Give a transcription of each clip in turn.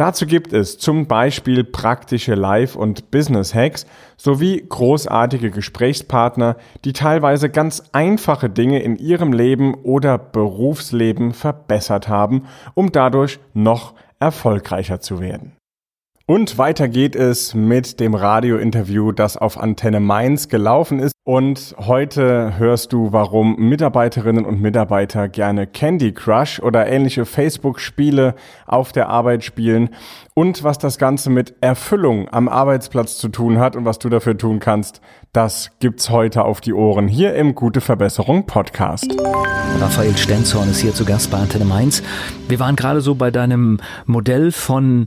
Dazu gibt es zum Beispiel praktische Live- und Business-Hacks sowie großartige Gesprächspartner, die teilweise ganz einfache Dinge in ihrem Leben oder Berufsleben verbessert haben, um dadurch noch erfolgreicher zu werden. Und weiter geht es mit dem Radiointerview, das auf Antenne Mainz gelaufen ist. Und heute hörst du, warum Mitarbeiterinnen und Mitarbeiter gerne Candy Crush oder ähnliche Facebook-Spiele auf der Arbeit spielen und was das Ganze mit Erfüllung am Arbeitsplatz zu tun hat und was du dafür tun kannst, das gibt's heute auf die Ohren hier im Gute Verbesserung Podcast. Raphael Stenzhorn ist hier zu Gast bei Antenne Mainz. Wir waren gerade so bei deinem Modell von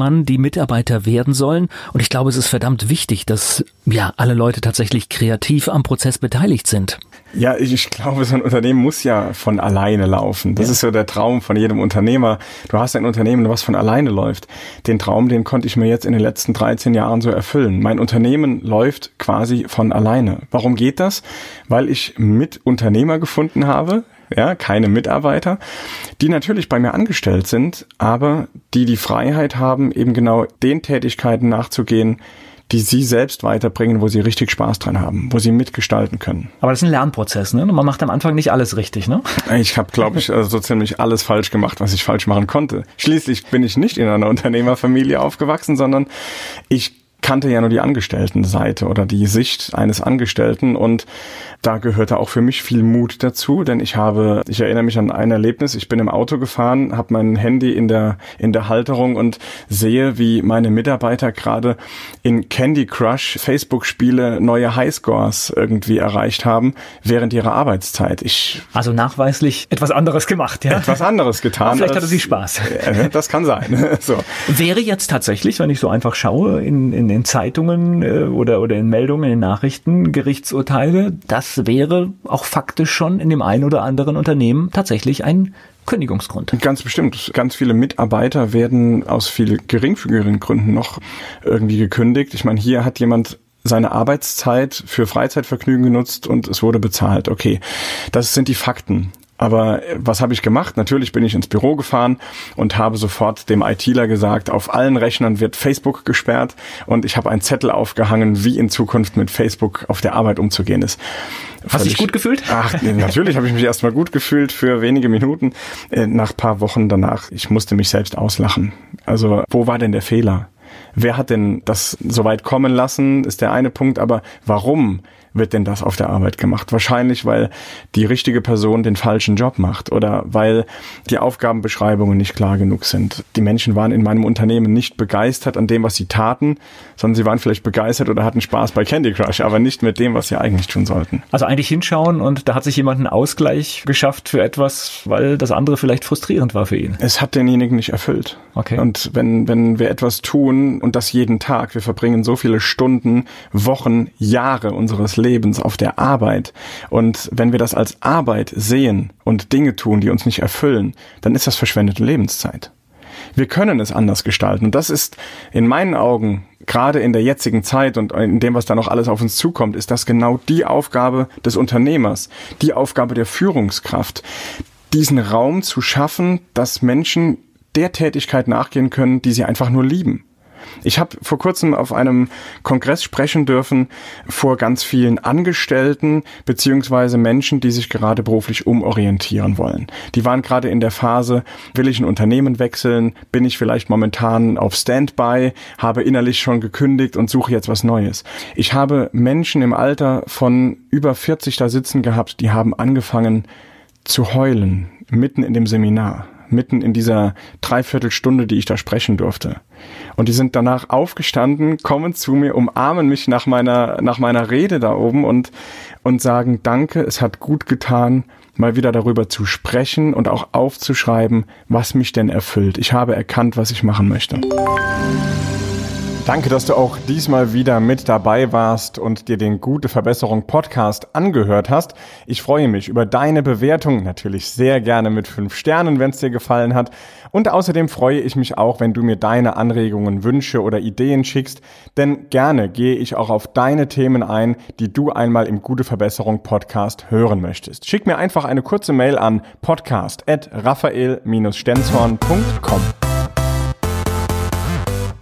Mitunternehmern, die Mitarbeiter werden sollen. Und ich glaube, es ist verdammt wichtig, dass ja alle Leute tatsächlich kreativ am Prozess beteiligt sind. Ja, ich glaube, so ein Unternehmen muss ja von alleine laufen. Das ja. ist so der Traum von jedem Unternehmer. Du hast ein Unternehmen, was von alleine läuft. Den Traum, den konnte ich mir jetzt in den letzten 13 Jahren so erfüllen. Mein Unternehmen läuft quasi von alleine. Warum geht das? Weil ich mit Unternehmer gefunden habe, ja, keine Mitarbeiter, die natürlich bei mir angestellt sind, aber die die Freiheit haben, eben genau den Tätigkeiten nachzugehen, die sie selbst weiterbringen, wo sie richtig Spaß dran haben, wo sie mitgestalten können. Aber das ist ein Lernprozess, ne? Und man macht am Anfang nicht alles richtig, ne? Ich habe, glaube ich, also so ziemlich alles falsch gemacht, was ich falsch machen konnte. Schließlich bin ich nicht in einer Unternehmerfamilie aufgewachsen, sondern ich kannte ja nur die Angestelltenseite oder die Sicht eines Angestellten und da gehörte auch für mich viel Mut dazu, denn ich habe, ich erinnere mich an ein Erlebnis, ich bin im Auto gefahren, habe mein Handy in der in der Halterung und sehe, wie meine Mitarbeiter gerade in Candy Crush Facebook Spiele neue Highscores irgendwie erreicht haben während ihrer Arbeitszeit. Ich also nachweislich etwas anderes gemacht, ja? Etwas anderes getan. Aber vielleicht hatte sie Spaß. Das kann sein. so. Wäre jetzt tatsächlich, wenn ich so einfach schaue in, in in Zeitungen äh, oder, oder in Meldungen, in Nachrichten, Gerichtsurteile, das wäre auch faktisch schon in dem einen oder anderen Unternehmen tatsächlich ein Kündigungsgrund. Ganz bestimmt. Ganz viele Mitarbeiter werden aus viel geringfügigeren Gründen noch irgendwie gekündigt. Ich meine, hier hat jemand seine Arbeitszeit für Freizeitvergnügen genutzt und es wurde bezahlt. Okay, das sind die Fakten. Aber äh, was habe ich gemacht? Natürlich bin ich ins Büro gefahren und habe sofort dem ITler gesagt, auf allen Rechnern wird Facebook gesperrt und ich habe einen Zettel aufgehangen, wie in Zukunft mit Facebook auf der Arbeit umzugehen ist. Hast du dich gut gefühlt? Ach, natürlich habe ich mich erstmal gut gefühlt für wenige Minuten. Äh, nach paar Wochen danach, ich musste mich selbst auslachen. Also, wo war denn der Fehler? Wer hat denn das so weit kommen lassen, ist der eine Punkt, aber warum wird denn das auf der Arbeit gemacht? Wahrscheinlich, weil die richtige Person den falschen Job macht oder weil die Aufgabenbeschreibungen nicht klar genug sind. Die Menschen waren in meinem Unternehmen nicht begeistert an dem, was sie taten, sondern sie waren vielleicht begeistert oder hatten Spaß bei Candy Crush, aber nicht mit dem, was sie eigentlich tun sollten. Also eigentlich hinschauen und da hat sich jemand einen Ausgleich geschafft für etwas, weil das andere vielleicht frustrierend war für ihn. Es hat denjenigen nicht erfüllt. Okay. Und wenn, wenn wir etwas tun und das jeden Tag, wir verbringen so viele Stunden, Wochen, Jahre unseres Lebens auf der Arbeit. Und wenn wir das als Arbeit sehen und Dinge tun, die uns nicht erfüllen, dann ist das verschwendete Lebenszeit. Wir können es anders gestalten. Und das ist in meinen Augen, gerade in der jetzigen Zeit und in dem, was da noch alles auf uns zukommt, ist das genau die Aufgabe des Unternehmers, die Aufgabe der Führungskraft, diesen Raum zu schaffen, dass Menschen der Tätigkeit nachgehen können, die sie einfach nur lieben. Ich habe vor kurzem auf einem Kongress sprechen dürfen vor ganz vielen Angestellten beziehungsweise Menschen, die sich gerade beruflich umorientieren wollen. Die waren gerade in der Phase, will ich ein Unternehmen wechseln, bin ich vielleicht momentan auf Standby, habe innerlich schon gekündigt und suche jetzt was Neues. Ich habe Menschen im Alter von über 40 da sitzen gehabt, die haben angefangen zu heulen, mitten in dem Seminar mitten in dieser Dreiviertelstunde, die ich da sprechen durfte. Und die sind danach aufgestanden, kommen zu mir, umarmen mich nach meiner, nach meiner Rede da oben und, und sagen, danke, es hat gut getan, mal wieder darüber zu sprechen und auch aufzuschreiben, was mich denn erfüllt. Ich habe erkannt, was ich machen möchte. Danke, dass du auch diesmal wieder mit dabei warst und dir den Gute Verbesserung Podcast angehört hast. Ich freue mich über deine Bewertung, natürlich sehr gerne mit fünf Sternen, wenn es dir gefallen hat. Und außerdem freue ich mich auch, wenn du mir deine Anregungen, Wünsche oder Ideen schickst, denn gerne gehe ich auch auf deine Themen ein, die du einmal im Gute Verbesserung Podcast hören möchtest. Schick mir einfach eine kurze Mail an podcast@raphael-stenzhorn.com.